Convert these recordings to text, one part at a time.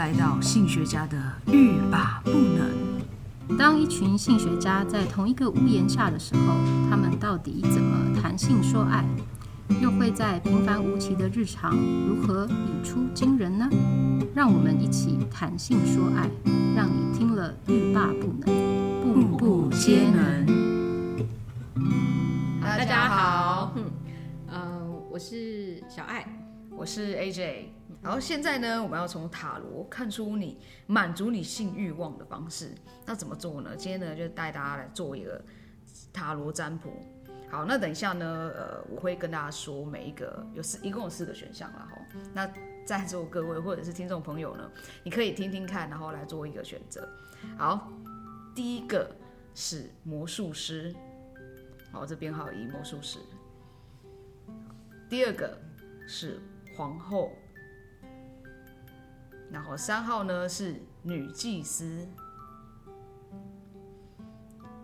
来到性学家的欲罢不能。当一群性学家在同一个屋檐下的时候，他们到底怎么谈性说爱？又会在平凡无奇的日常如何语出惊人呢？让我们一起谈性说爱，让你听了欲罢不能，步步皆能。大家好，嗯，呃，我是小艾，我是 AJ。然后现在呢，我们要从塔罗看出你满足你性欲望的方式。那怎么做呢？今天呢，就带大家来做一个塔罗占卜。好，那等一下呢，呃，我会跟大家说每一个有四，一共有四个选项啦哈。那在座各位或者是听众朋友呢，你可以听听看，然后来做一个选择。好，第一个是魔术师，好，这编号一魔术师。第二个是皇后，然后三号呢是女祭司，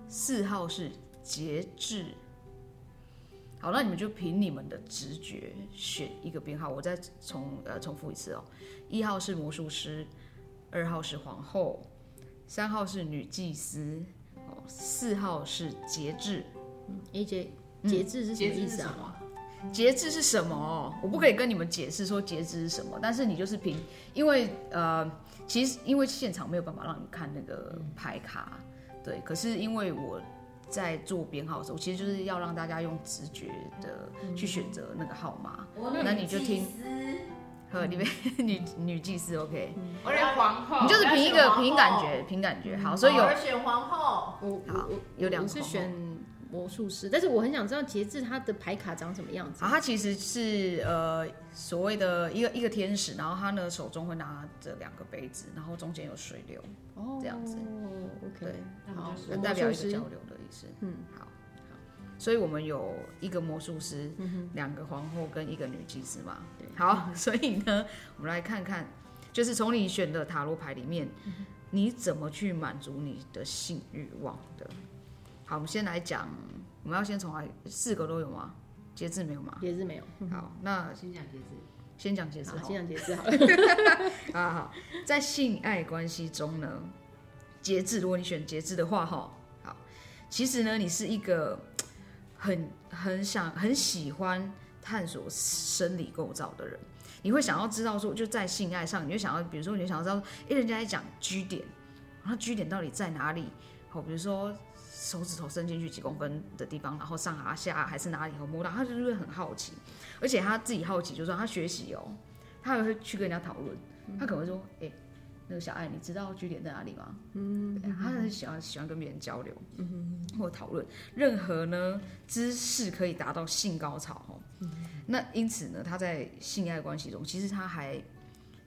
四号是节制。好，那你们就凭你们的直觉选一个编号。我再重呃重复一次哦，一号是魔术师，二号是皇后，三号是女祭司，哦，四号是节制。嗯，AJ，节制是什么意思啊？节制是什么？我不可以跟你们解释说节制是什么，但是你就是凭，因为呃，其实因为现场没有办法让你看那个牌卡，对，可是因为我。在做编号的时候，其实就是要让大家用直觉的去选择那个号码。嗯、那你就听，和里面女女祭司，OK。我选皇后。你就是凭一个凭感觉，凭感觉。好，所以有。我选皇后。好，有两个。是选魔术师，但是我很想知道节制他的牌卡长什么样子。啊，他其实是呃所谓的一个一个天使，然后他呢手中会拿着两个杯子，然后中间有水流，哦，这样子。哦，OK。好，那代表一个交流的意思。嗯，好，好。所以我们有一个魔术师，两个皇后跟一个女祭司嘛。对。好，所以呢，我们来看看，就是从你选的塔罗牌里面，你怎么去满足你的性欲望的。好，我们先来讲，我们要先从来四个都有吗？节制没有吗？节制没有。好，那先讲节制，先讲节制，先讲节制好了。好好，在性爱关系中呢，节制，如果你选节制的话，哈，好，其实呢，你是一个很很想很喜欢探索生理构造的人，你会想要知道说，就在性爱上，你就想要，比如说，你就想要知道，哎，人家在讲居点，然后 G 点到底在哪里？好，比如说。手指头伸进去几公分的地方，然后上啊下还是哪里会摸到，他就是会很好奇，而且他自己好奇，就是说他学习哦，他还会去跟人家讨论，他可能会说，哎、欸，那个小爱，你知道据点在哪里吗？嗯，他很喜欢喜欢跟别人交流，嗯或讨论任何呢姿势可以达到性高潮哦，那因此呢，他在性爱关系中，其实他还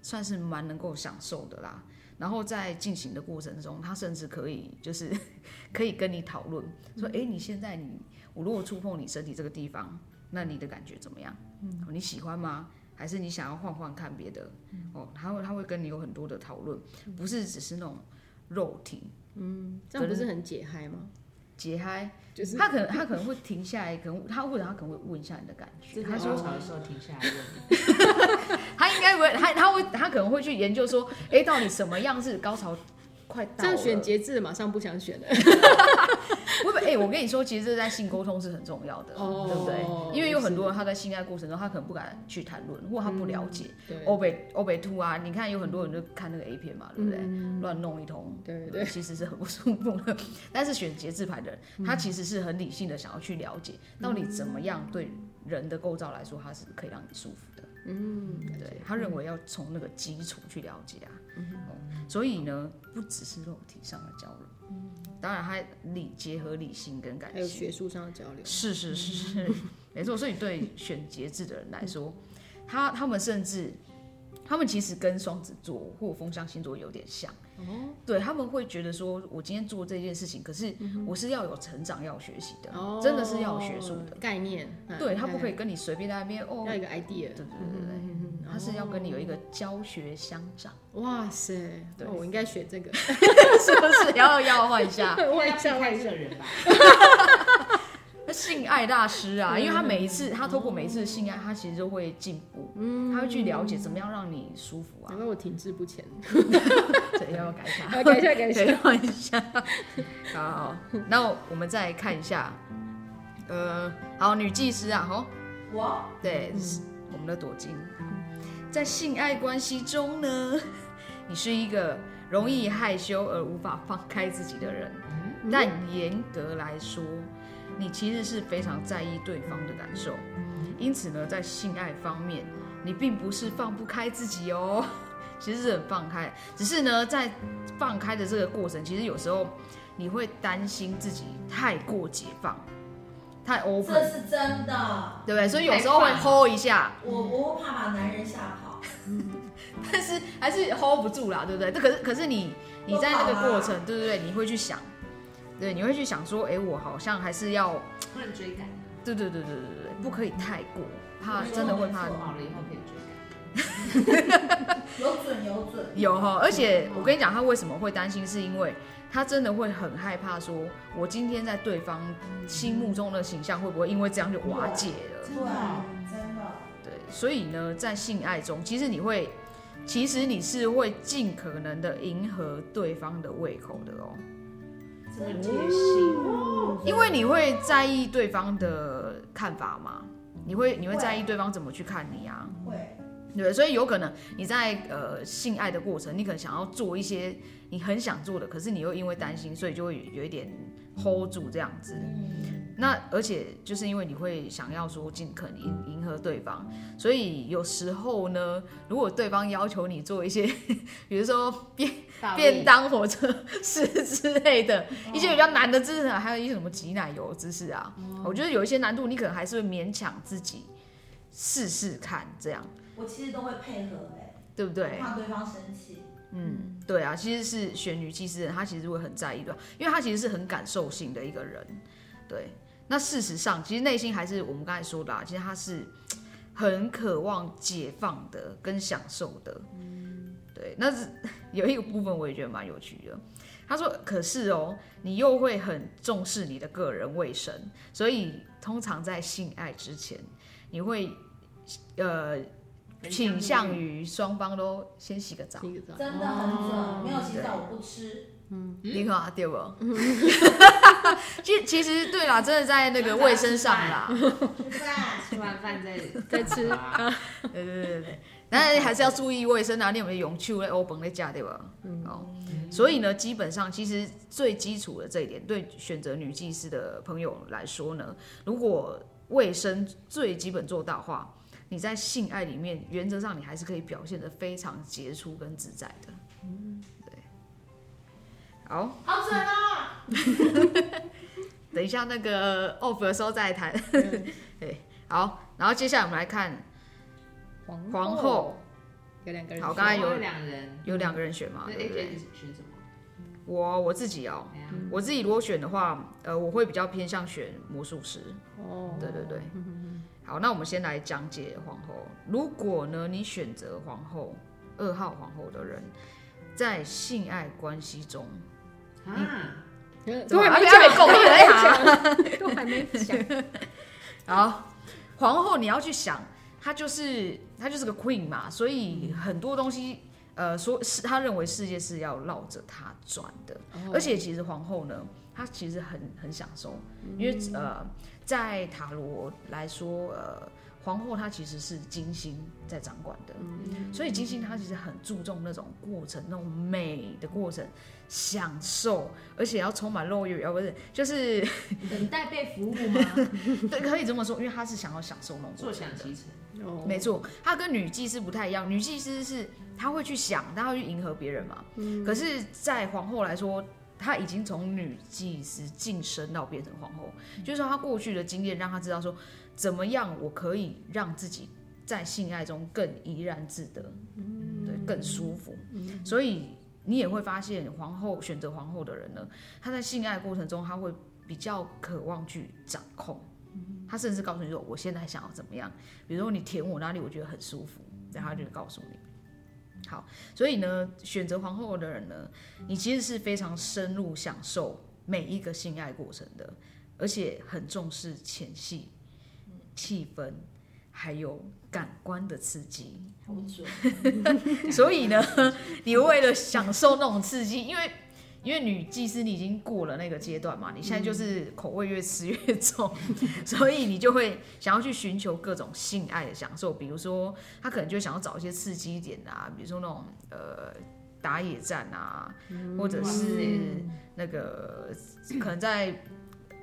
算是蛮能够享受的啦。然后在进行的过程中，他甚至可以就是 可以跟你讨论说，哎，你现在你我如果触碰你身体这个地方，那你的感觉怎么样？嗯，你喜欢吗？还是你想要换换看别的？哦，他会他会跟你有很多的讨论，不是只是那种肉体。嗯，这样不是很解嗨吗？解嗨就是他可能他可能会停下来，可能他或者他可能会问一下你的感觉。他说啥的时候停下来问 他应该不会，他他会他可能会去研究说，哎，到底什么样是高潮快到？这样选节制马上不想选了。不不，哎，我跟你说，其实这在性沟通是很重要的，哦、对不对？因为有很多人他在性爱过程中，他可能不敢去谈论，或者他不了解。欧北欧北兔啊，你看有很多人就看那个 A 片嘛，对不对？嗯、乱弄一通，对对，其实是很不舒服的。但是选节制牌的人，他其实是很理性的，想要去了解到底怎么样对人的构造来说，他是可以让你舒服的。嗯，对，他认为要从那个基础去了解啊。嗯，所以呢，不只是肉体上的交流。嗯。当然，他理结合理性跟感性，还有学术上的交流。是是是是，没错。所以对选节制的人来说，他他们甚至，他们其实跟双子座或风象星座有点像。哦。对，他们会觉得说，我今天做这件事情，可是我是要有成长、要学习的，真的是要有学术的概念。对，他不可以跟你随便在那边哦。要一个 idea。对对对对。他是要跟你有一个教学相长。哇塞，对，我应该选这个，是不是？要要换一下，换一下，换一下人吧。性爱大师啊，因为他每一次，他透过每一次的性爱，他其实都会进步，嗯，他会去了解怎么样让你舒服啊。难怪我停滞不前，对，要不要改一下？改一下，改一下，换一下。好，好，那我们再看一下，呃，好，女技师啊，吼，我，对，我们的朵金，在性爱关系中呢，你是一个容易害羞而无法放开自己的人，但严格来说。你其实是非常在意对方的感受，因此呢，在性爱方面，你并不是放不开自己哦，其实是很放开，只是呢，在放开的这个过程，其实有时候你会担心自己太过解放，太 open，这是真的，对不对？所以有时候会 hold 一下，我我会怕把男人吓跑，但是还是 hold 不住啦，对不对？这可是可是你你在那个过程，对对对，你会去想。对，你会去想说，哎，我好像还是要不能追赶。对对对对对对，不可以太过，怕真的会怕。做好了以后可以追赶。有准有准。有哈，而且我跟你讲，他为什么会担心，是因为他真的会很害怕，说我今天在对方心目中的形象会不会因为这样就瓦解了？对，真的。对，所以呢，在性爱中，其实你会，其实你是会尽可能的迎合对方的胃口的哦。很贴心，因为你会在意对方的看法吗，你会你会在意对方怎么去看你啊？会，对，所以有可能你在呃性爱的过程，你可能想要做一些你很想做的，可是你又因为担心，所以就会有一点 hold 住这样子。那而且就是因为你会想要说尽可能迎迎合对方，所以有时候呢，如果对方要求你做一些，比如说便便当火车是之类的一些比较难的姿势，还有一些什么挤奶油姿势啊，我觉得有一些难度，你可能还是会勉强自己试试看这样。我其实都会配合哎，对不对？怕对方生气。嗯，对啊，其实是选女技师的人，他其实会很在意的，因为他其实是很感受性的一个人，对。那事实上，其实内心还是我们刚才说的啊，其实他是很渴望解放的跟享受的。嗯，对。那是有一个部分我也觉得蛮有趣的。他说：“可是哦，你又会很重视你的个人卫生，所以通常在性爱之前，你会呃倾向于双方都先洗个澡。洗个澡，真的很准，没有洗澡我不吃。”嗯，你看啊，对不？其其实对啦，真的在那个卫生上啦，吃完饭再再吃。对对对对，但是还是要注意卫生啊，你有没有用手来欧本的架，对吧？嗯，哦，所以呢，基本上其实最基础的这一点，对选择女技师的朋友来说呢，如果卫生最基本做到的话，你在性爱里面原则上你还是可以表现得非常杰出跟自在的。嗯。好，好准啊！等一下那个 off 的时候再谈。对，好，然后接下来我们来看皇皇后，有两个人。好，刚才有两人，有两个人选嘛？对不对？选什么？我我自己哦，我自己如果选的话，呃，我会比较偏向选魔术师。哦，对对对。好，那我们先来讲解皇后。如果呢，你选择皇后二号皇后的人，在性爱关系中。啊，都还没讲，都还没讲。好，皇后你要去想，她就是她就是个 queen 嘛，所以很多东西，呃，说是她认为世界是要绕着她转的，而且其实皇后呢，她其实很很享受，因为呃，在塔罗来说，呃。皇后她其实是金星在掌管的，嗯、所以金星她其实很注重那种过程，那种美的过程，享受，而且要充满肉欲，而不是就是等待被服务吗？对，可以这么说，因为她是想要享受那种坐享其成。哦、没错，她跟女祭司不太一样，女祭司是她会去想，她会去迎合别人嘛。嗯、可是，在皇后来说，她已经从女祭司晋升到变成皇后，嗯、就是说她过去的经验让她知道说。怎么样，我可以让自己在性爱中更怡然自得，对，更舒服。所以你也会发现，皇后选择皇后的人呢，她在性爱过程中，他会比较渴望去掌控。他甚至告诉你说：“我现在想要怎么样？比如说你舔我哪里，我觉得很舒服。”然后他就告诉你。好，所以呢，选择皇后的人呢，你其实是非常深入享受每一个性爱过程的。而且很重视前戏、气氛，还有感官的刺激。好准。所以呢，你为了享受那种刺激，因为。因为女技师你已经过了那个阶段嘛，你现在就是口味越吃越重，所以你就会想要去寻求各种性爱的享受，比如说他可能就想要找一些刺激一点啊，比如说那种呃打野战啊，或者是那个可能在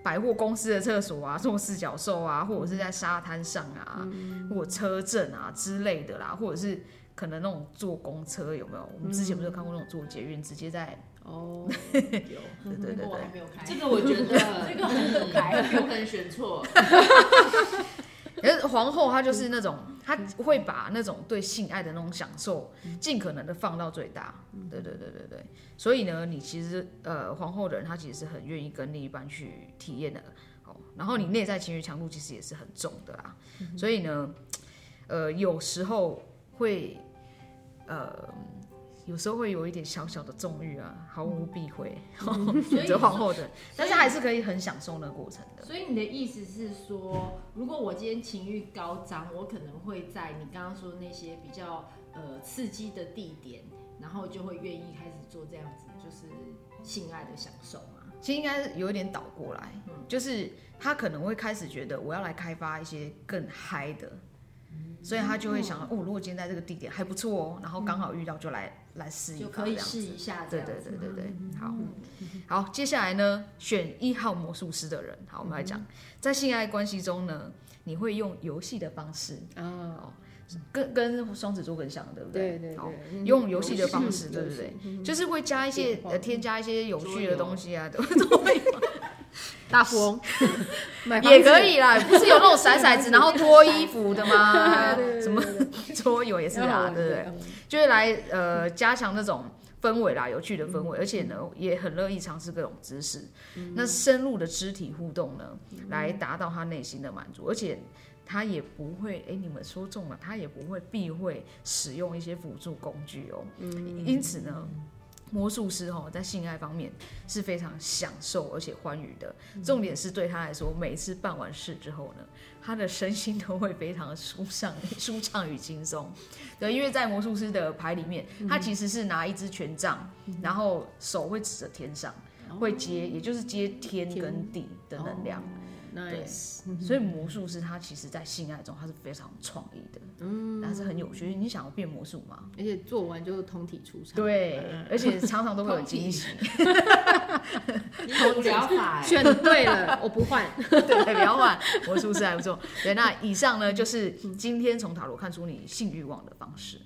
百货公司的厕所啊做四脚兽啊，或者是在沙滩上啊，或者车震啊之类的啦，或者是可能那种坐公车有没有？我们之前不是有看过那种坐捷运直接在。哦，有，对对对对，我还没有开。这个我觉得 这个很可爱，有可能选错。可是皇后她就是那种，她会把那种对性爱的那种享受，尽可能的放到最大。对对对对对。所以呢，你其实呃，皇后的人她其实是很愿意跟另一半去体验的。哦，然后你内在情绪强度其实也是很重的啦。所以呢，呃，有时候会呃。有时候会有一点小小的纵欲啊，毫无避讳，选择皇后的，但是还是可以很享受那个过程的。所以你的意思是说，如果我今天情欲高涨，我可能会在你刚刚说的那些比较呃刺激的地点，然后就会愿意开始做这样子，就是性爱的享受嘛？其实应该是有一点倒过来，嗯，就是他可能会开始觉得我要来开发一些更嗨的。所以他就会想哦，如果今天在这个地点还不错哦，然后刚好遇到就来、嗯、来试一下，可以试一下。对对对对对，好，好，接下来呢，选一号魔术师的人，好，我们来讲，在性爱关系中呢，你会用游戏的方式啊，跟跟双子座很像，对不对？对对对，好，用游戏的方式，对不对？就是会加一些呃，添加一些有趣的东西啊，都都会。大富翁。也可以啦，不是有那种骰骰子 然后脱衣服的吗？什么？桌游也是啦，对不对？就是来呃加强那种氛围啦，有趣的氛围，而且呢也很乐意尝试各种姿势，那深入的肢体互动呢，来达到他内心的满足，而且他也不会哎，你们说中了，他也不会避讳使用一些辅助工具哦，因此呢。魔术师哈，在性爱方面是非常享受而且欢愉的。重点是对他来说，每次办完事之后呢，他的身心都会非常的舒畅、舒畅与轻松。对，因为在魔术师的牌里面，他其实是拿一支权杖，然后手会指着天上，会接，也就是接天跟地的能量。Nice. 对，所以魔术师他其实，在性爱中他是非常创意的，嗯，但是很有趣。你想要变魔术吗？而且做完就通体出场。对，而且常常都会有惊喜。你无聊法，选对了，我不换。对，不要换，魔术师还不错。对，那以上呢，就是今天从塔罗看出你性欲望的方式。